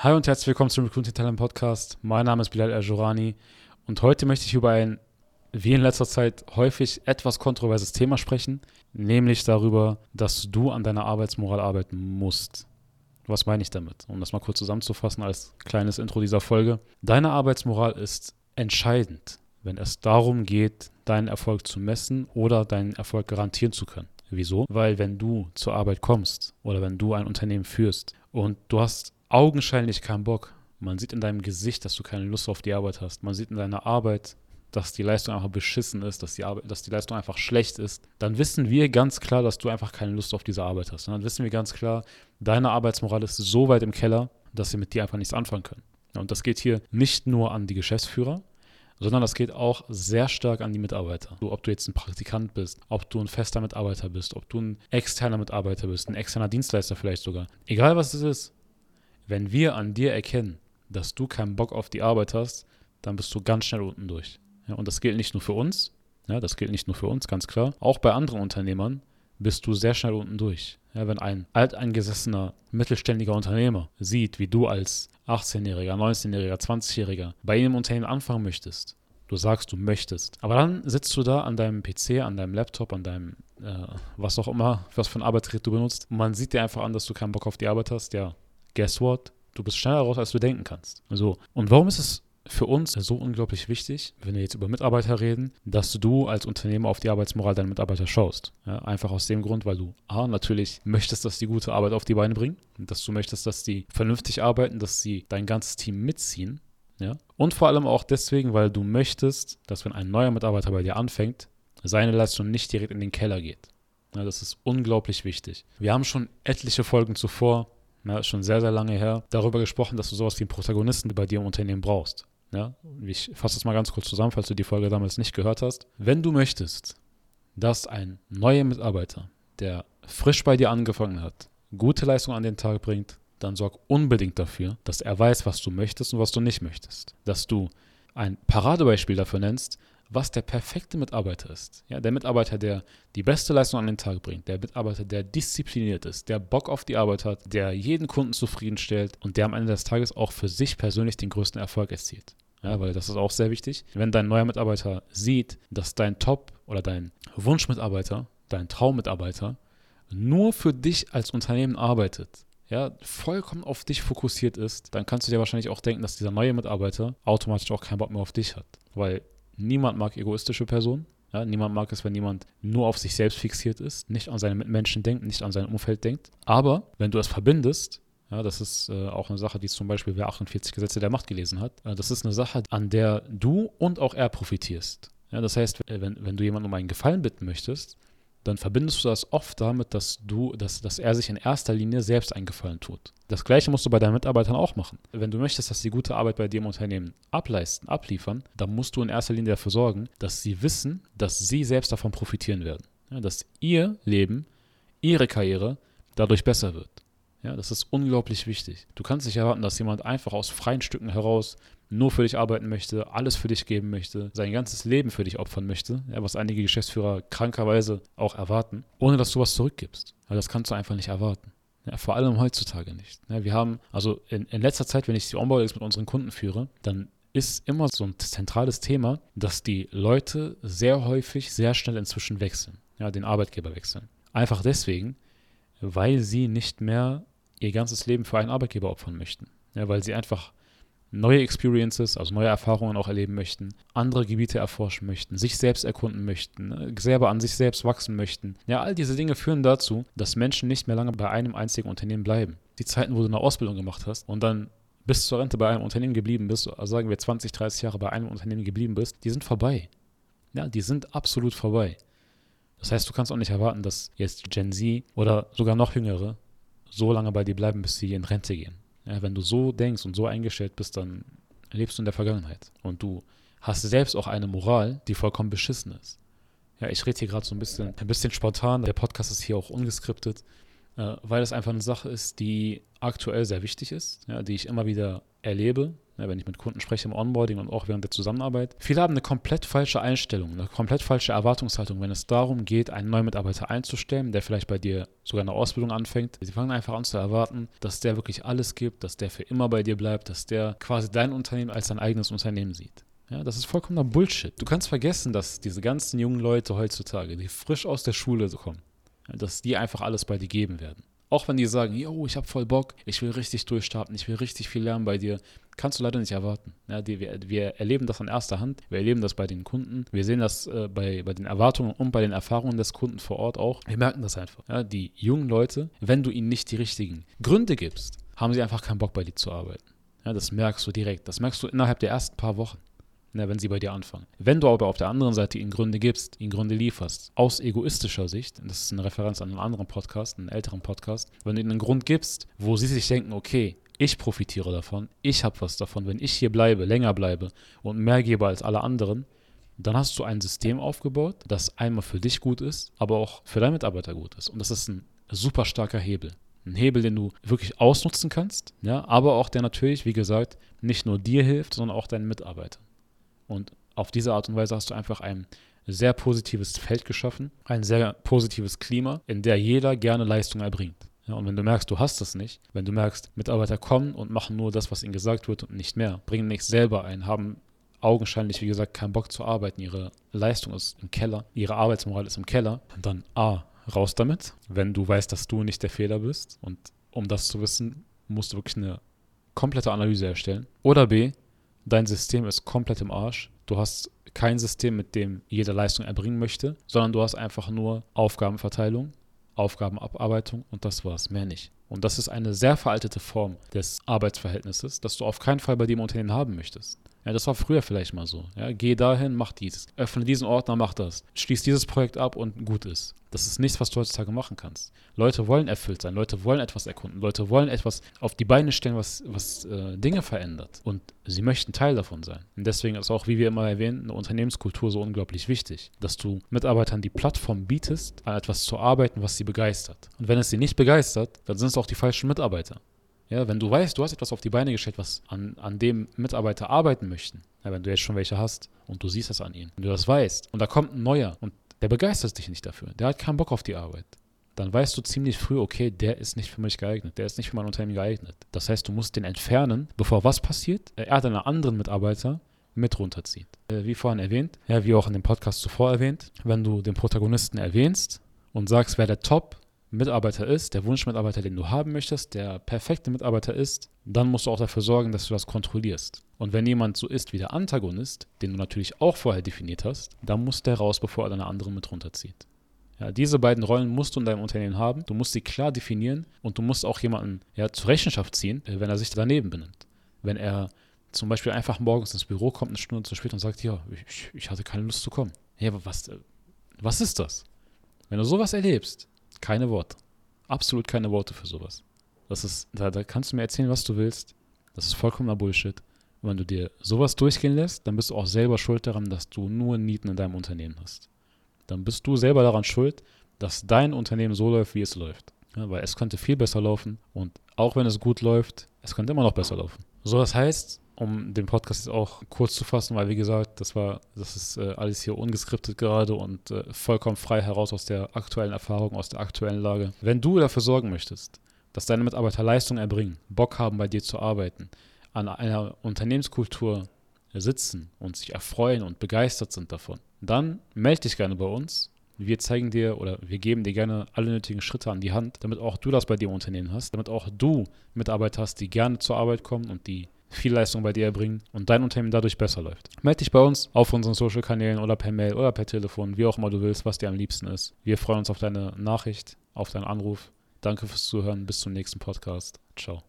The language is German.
Hi und herzlich willkommen zum Recruiting Talent Podcast. Mein Name ist Bilal Ajurani und heute möchte ich über ein, wie in letzter Zeit, häufig etwas kontroverses Thema sprechen, nämlich darüber, dass du an deiner Arbeitsmoral arbeiten musst. Was meine ich damit? Um das mal kurz zusammenzufassen als kleines Intro dieser Folge. Deine Arbeitsmoral ist entscheidend, wenn es darum geht, deinen Erfolg zu messen oder deinen Erfolg garantieren zu können. Wieso? Weil wenn du zur Arbeit kommst oder wenn du ein Unternehmen führst und du hast augenscheinlich keinen Bock. Man sieht in deinem Gesicht, dass du keine Lust auf die Arbeit hast. Man sieht in deiner Arbeit, dass die Leistung einfach beschissen ist, dass die, Arbeit, dass die Leistung einfach schlecht ist, dann wissen wir ganz klar, dass du einfach keine Lust auf diese Arbeit hast. Und dann wissen wir ganz klar, deine Arbeitsmoral ist so weit im Keller, dass sie mit dir einfach nichts anfangen können. Und das geht hier nicht nur an die Geschäftsführer, sondern das geht auch sehr stark an die Mitarbeiter. ob du jetzt ein Praktikant bist, ob du ein fester Mitarbeiter bist, ob du ein externer Mitarbeiter bist, ein externer Dienstleister vielleicht sogar. Egal was es ist, wenn wir an dir erkennen, dass du keinen Bock auf die Arbeit hast, dann bist du ganz schnell unten durch. Ja, und das gilt nicht nur für uns, ja, das gilt nicht nur für uns, ganz klar. Auch bei anderen Unternehmern bist du sehr schnell unten durch. Ja, wenn ein alteingesessener, mittelständiger Unternehmer sieht, wie du als 18-Jähriger, 19-Jähriger, 20-Jähriger bei ihm im Unternehmen anfangen möchtest, du sagst, du möchtest, aber dann sitzt du da an deinem PC, an deinem Laptop, an deinem, äh, was auch immer, was für ein Arbeitsgerät du benutzt, und man sieht dir einfach an, dass du keinen Bock auf die Arbeit hast, ja, guess what? Du bist schneller raus, als du denken kannst. So. Und warum ist es für uns so unglaublich wichtig, wenn wir jetzt über Mitarbeiter reden, dass du als Unternehmer auf die Arbeitsmoral deiner Mitarbeiter schaust. Ja, einfach aus dem Grund, weil du A, natürlich möchtest, dass die gute Arbeit auf die Beine bringen, dass du möchtest, dass die vernünftig arbeiten, dass sie dein ganzes Team mitziehen. Ja? Und vor allem auch deswegen, weil du möchtest, dass wenn ein neuer Mitarbeiter bei dir anfängt, seine Leistung nicht direkt in den Keller geht. Ja, das ist unglaublich wichtig. Wir haben schon etliche Folgen zuvor ja, ist schon sehr, sehr lange her, darüber gesprochen, dass du sowas wie einen Protagonisten bei dir im Unternehmen brauchst. Ja, ich fasse das mal ganz kurz zusammen, falls du die Folge damals nicht gehört hast. Wenn du möchtest, dass ein neuer Mitarbeiter, der frisch bei dir angefangen hat, gute Leistung an den Tag bringt, dann sorg unbedingt dafür, dass er weiß, was du möchtest und was du nicht möchtest. Dass du ein Paradebeispiel dafür nennst, was der perfekte Mitarbeiter ist. Ja, der Mitarbeiter, der die beste Leistung an den Tag bringt, der Mitarbeiter, der diszipliniert ist, der Bock auf die Arbeit hat, der jeden Kunden zufriedenstellt und der am Ende des Tages auch für sich persönlich den größten Erfolg erzielt. Ja, weil das ist auch sehr wichtig. Wenn dein neuer Mitarbeiter sieht, dass dein Top oder dein Wunschmitarbeiter, dein Traummitarbeiter nur für dich als Unternehmen arbeitet, ja, vollkommen auf dich fokussiert ist, dann kannst du dir wahrscheinlich auch denken, dass dieser neue Mitarbeiter automatisch auch keinen Bock mehr auf dich hat. Weil Niemand mag egoistische Personen. Ja, niemand mag es, wenn jemand nur auf sich selbst fixiert ist, nicht an seine Mitmenschen denkt, nicht an sein Umfeld denkt. Aber wenn du es verbindest, ja, das ist äh, auch eine Sache, die zum Beispiel wer 48 Gesetze der Macht gelesen hat, äh, das ist eine Sache, an der du und auch er profitierst. Ja, das heißt, wenn, wenn du jemanden um einen Gefallen bitten möchtest, dann verbindest du das oft damit, dass du, dass, dass er sich in erster Linie selbst einen Gefallen tut. Das gleiche musst du bei deinen Mitarbeitern auch machen. Wenn du möchtest, dass sie gute Arbeit bei dir im Unternehmen ableisten, abliefern, dann musst du in erster Linie dafür sorgen, dass sie wissen, dass sie selbst davon profitieren werden. Ja, dass ihr Leben, ihre Karriere dadurch besser wird. Ja, das ist unglaublich wichtig. Du kannst nicht erwarten, dass jemand einfach aus freien Stücken heraus nur für dich arbeiten möchte, alles für dich geben möchte, sein ganzes Leben für dich opfern möchte, ja, was einige Geschäftsführer krankerweise auch erwarten, ohne dass du was zurückgibst. Weil das kannst du einfach nicht erwarten. Ja, vor allem heutzutage nicht. Ja, wir haben, also in, in letzter Zeit, wenn ich die Onboardings mit unseren Kunden führe, dann ist immer so ein zentrales Thema, dass die Leute sehr häufig sehr schnell inzwischen wechseln, ja, den Arbeitgeber wechseln. Einfach deswegen, weil sie nicht mehr ihr ganzes Leben für einen Arbeitgeber opfern möchten. Ja, weil sie einfach neue Experiences, also neue Erfahrungen auch erleben möchten, andere Gebiete erforschen möchten, sich selbst erkunden möchten, ne, selber an sich selbst wachsen möchten. Ja, all diese Dinge führen dazu, dass Menschen nicht mehr lange bei einem einzigen Unternehmen bleiben. Die Zeiten, wo du eine Ausbildung gemacht hast und dann bis zur Rente bei einem Unternehmen geblieben bist, also sagen wir 20, 30 Jahre bei einem Unternehmen geblieben bist, die sind vorbei. Ja, die sind absolut vorbei. Das heißt, du kannst auch nicht erwarten, dass jetzt Gen Z oder sogar noch jüngere so lange bei dir bleiben, bis sie in Rente gehen. Ja, wenn du so denkst und so eingestellt bist, dann lebst du in der Vergangenheit. Und du hast selbst auch eine Moral, die vollkommen beschissen ist. Ja, ich rede hier gerade so ein bisschen, ein bisschen spontan. Der Podcast ist hier auch ungeskriptet, äh, weil es einfach eine Sache ist, die aktuell sehr wichtig ist, ja, die ich immer wieder erlebe, ne, wenn ich mit Kunden spreche im Onboarding und auch während der Zusammenarbeit. Viele haben eine komplett falsche Einstellung, eine komplett falsche Erwartungshaltung, wenn es darum geht, einen neuen Mitarbeiter einzustellen, der vielleicht bei dir sogar eine Ausbildung anfängt. Sie fangen einfach an zu erwarten, dass der wirklich alles gibt, dass der für immer bei dir bleibt, dass der quasi dein Unternehmen als sein eigenes Unternehmen sieht. Ja, das ist vollkommener Bullshit. Du kannst vergessen, dass diese ganzen jungen Leute heutzutage, die frisch aus der Schule kommen, dass die einfach alles bei dir geben werden. Auch wenn die sagen, yo, ich habe voll Bock, ich will richtig durchstarten, ich will richtig viel lernen bei dir, kannst du leider nicht erwarten. Ja, die, wir, wir, erleben das an erster Hand, wir erleben das bei den Kunden, wir sehen das äh, bei, bei den Erwartungen und bei den Erfahrungen des Kunden vor Ort auch. Wir merken das einfach. Ja, die jungen Leute, wenn du ihnen nicht die richtigen Gründe gibst, haben sie einfach keinen Bock bei dir zu arbeiten. Ja, das merkst du direkt. Das merkst du innerhalb der ersten paar Wochen ne, wenn sie bei dir anfangen. Wenn du aber auf der anderen Seite ihnen Gründe gibst, ihnen Gründe lieferst, aus egoistischer Sicht, das ist eine Referenz an einen anderen Podcast, einen älteren Podcast, wenn du ihnen einen Grund gibst, wo sie sich denken, okay, ich profitiere davon, ich habe was davon, wenn ich hier bleibe, länger bleibe und mehr gebe als alle anderen, dann hast du ein System aufgebaut, das einmal für dich gut ist, aber auch für deine Mitarbeiter gut ist. Und das ist ein super starker Hebel. Ein Hebel, den du wirklich ausnutzen kannst, ja, aber auch der natürlich, wie gesagt, nicht nur dir hilft, sondern auch deinen Mitarbeitern. Und auf diese Art und Weise hast du einfach ein sehr positives Feld geschaffen, ein sehr positives Klima, in der jeder gerne Leistung erbringt. Ja, und wenn du merkst, du hast das nicht, wenn du merkst, Mitarbeiter kommen und machen nur das, was ihnen gesagt wird und nicht mehr, bringen nichts selber ein, haben augenscheinlich, wie gesagt, keinen Bock zu arbeiten, ihre Leistung ist im Keller, ihre Arbeitsmoral ist im Keller, dann A, raus damit, wenn du weißt, dass du nicht der Fehler bist. Und um das zu wissen, musst du wirklich eine komplette Analyse erstellen. Oder B, dein System ist komplett im Arsch. Du hast kein System, mit dem jeder Leistung erbringen möchte, sondern du hast einfach nur Aufgabenverteilung, Aufgabenabarbeitung und das war's, mehr nicht. Und das ist eine sehr veraltete Form des Arbeitsverhältnisses, das du auf keinen Fall bei dem Unternehmen haben möchtest. Ja, das war früher vielleicht mal so. Ja, geh dahin, mach dies. Öffne diesen Ordner, mach das. Schließ dieses Projekt ab und gut ist. Das ist nichts, was du heutzutage machen kannst. Leute wollen erfüllt sein, Leute wollen etwas erkunden, Leute wollen etwas auf die Beine stellen, was, was äh, Dinge verändert. Und sie möchten Teil davon sein. Und deswegen ist auch, wie wir immer erwähnen, eine Unternehmenskultur so unglaublich wichtig. Dass du Mitarbeitern die Plattform bietest, an etwas zu arbeiten, was sie begeistert. Und wenn es sie nicht begeistert, dann sind es auch die falschen Mitarbeiter. Ja, wenn du weißt, du hast etwas auf die Beine gestellt, was an, an dem Mitarbeiter arbeiten möchten, ja, wenn du jetzt schon welche hast und du siehst das an ihnen, wenn du das weißt und da kommt ein neuer und der begeistert dich nicht dafür, der hat keinen Bock auf die Arbeit, dann weißt du ziemlich früh, okay, der ist nicht für mich geeignet, der ist nicht für mein Unternehmen geeignet. Das heißt, du musst den entfernen, bevor was passiert, er dann einen anderen Mitarbeiter mit runterzieht. Äh, wie vorhin erwähnt, ja, wie auch in dem Podcast zuvor erwähnt, wenn du den Protagonisten erwähnst und sagst, wer der Top Mitarbeiter ist, der Wunschmitarbeiter, den du haben möchtest, der perfekte Mitarbeiter ist, dann musst du auch dafür sorgen, dass du das kontrollierst. Und wenn jemand so ist wie der Antagonist, den du natürlich auch vorher definiert hast, dann muss der raus, bevor er deine anderen mit runterzieht. Ja, diese beiden Rollen musst du in deinem Unternehmen haben. Du musst sie klar definieren und du musst auch jemanden ja, zur Rechenschaft ziehen, äh, wenn er sich daneben benimmt. Wenn er zum Beispiel einfach morgens ins Büro kommt, eine Stunde zu spät und sagt, ja, ich, ich hatte keine Lust zu kommen. Ja, aber was, äh, was ist das? Wenn du sowas erlebst, keine Worte. Absolut keine Worte für sowas. Das ist, da, da kannst du mir erzählen, was du willst. Das ist vollkommener Bullshit. Wenn du dir sowas durchgehen lässt, dann bist du auch selber schuld daran, dass du nur Nieten in deinem Unternehmen hast. Dann bist du selber daran schuld, dass dein Unternehmen so läuft, wie es läuft. Ja, weil es könnte viel besser laufen und auch wenn es gut läuft, es könnte immer noch besser laufen. So, das heißt, um den Podcast jetzt auch kurz zu fassen, weil wie gesagt, das war, das ist äh, alles hier ungeskriptet gerade und äh, vollkommen frei heraus aus der aktuellen Erfahrung, aus der aktuellen Lage. Wenn du dafür sorgen möchtest, dass deine Mitarbeiter Leistung erbringen, Bock haben, bei dir zu arbeiten, an einer Unternehmenskultur sitzen und sich erfreuen und begeistert sind davon, dann melde dich gerne bei uns. Wir zeigen dir oder wir geben dir gerne alle nötigen Schritte an die Hand, damit auch du das bei dir im Unternehmen hast, damit auch du Mitarbeiter hast, die gerne zur Arbeit kommen und die viel Leistung bei dir erbringen und dein Unternehmen dadurch besser läuft. Melde dich bei uns auf unseren Social-Kanälen oder per Mail oder per Telefon, wie auch immer du willst, was dir am liebsten ist. Wir freuen uns auf deine Nachricht, auf deinen Anruf. Danke fürs Zuhören. Bis zum nächsten Podcast. Ciao.